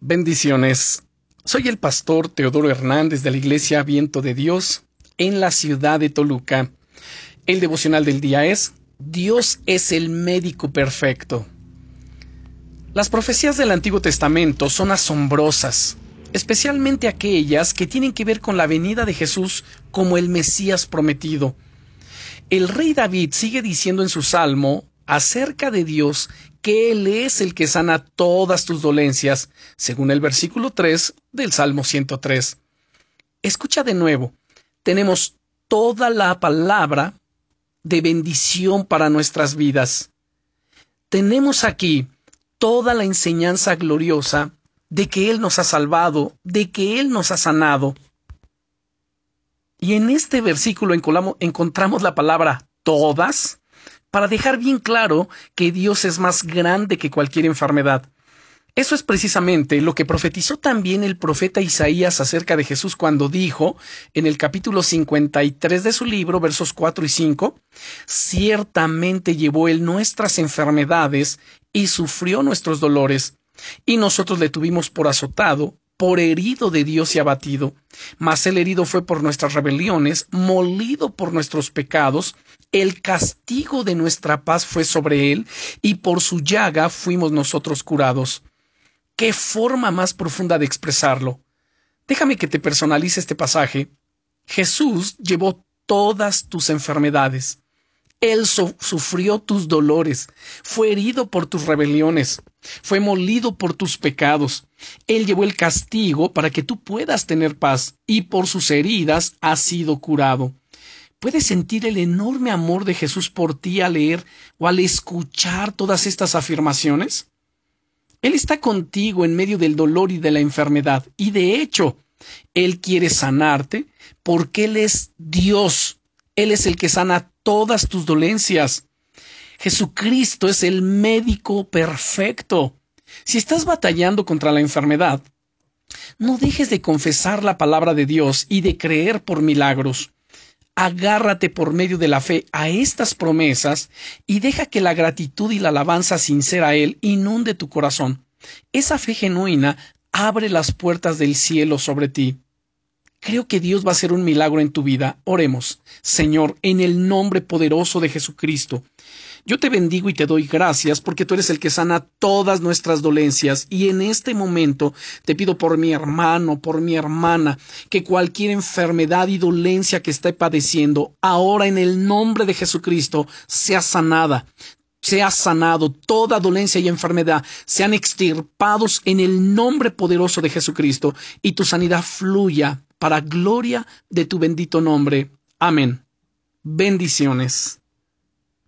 Bendiciones. Soy el pastor Teodoro Hernández de la Iglesia Viento de Dios en la ciudad de Toluca. El devocional del día es Dios es el médico perfecto. Las profecías del Antiguo Testamento son asombrosas, especialmente aquellas que tienen que ver con la venida de Jesús como el Mesías prometido. El rey David sigue diciendo en su salmo acerca de Dios que Él es el que sana todas tus dolencias, según el versículo 3 del Salmo 103. Escucha de nuevo, tenemos toda la palabra de bendición para nuestras vidas. Tenemos aquí toda la enseñanza gloriosa de que Él nos ha salvado, de que Él nos ha sanado. Y en este versículo encontramos la palabra todas, para dejar bien claro que Dios es más grande que cualquier enfermedad. Eso es precisamente lo que profetizó también el profeta Isaías acerca de Jesús cuando dijo en el capítulo 53 de su libro, versos 4 y 5, Ciertamente llevó él nuestras enfermedades y sufrió nuestros dolores, y nosotros le tuvimos por azotado, por herido de Dios y abatido. Mas el herido fue por nuestras rebeliones, molido por nuestros pecados, el castigo de nuestra paz fue sobre él, y por su llaga fuimos nosotros curados. ¿Qué forma más profunda de expresarlo? Déjame que te personalice este pasaje. Jesús llevó todas tus enfermedades. Él sufrió tus dolores, fue herido por tus rebeliones, fue molido por tus pecados. Él llevó el castigo para que tú puedas tener paz, y por sus heridas has sido curado. ¿Puedes sentir el enorme amor de Jesús por ti al leer o al escuchar todas estas afirmaciones? Él está contigo en medio del dolor y de la enfermedad, y de hecho, Él quiere sanarte porque Él es Dios. Él es el que sana todas tus dolencias. Jesucristo es el médico perfecto. Si estás batallando contra la enfermedad, no dejes de confesar la palabra de Dios y de creer por milagros. Agárrate por medio de la fe a estas promesas y deja que la gratitud y la alabanza sincera a Él inunde tu corazón. Esa fe genuina abre las puertas del cielo sobre ti. Creo que Dios va a hacer un milagro en tu vida. Oremos. Señor, en el nombre poderoso de Jesucristo. Yo te bendigo y te doy gracias porque tú eres el que sana todas nuestras dolencias y en este momento te pido por mi hermano, por mi hermana, que cualquier enfermedad y dolencia que esté padeciendo, ahora en el nombre de Jesucristo, sea sanada sea sanado, toda dolencia y enfermedad sean extirpados en el nombre poderoso de Jesucristo y tu sanidad fluya para gloria de tu bendito nombre. Amén. Bendiciones.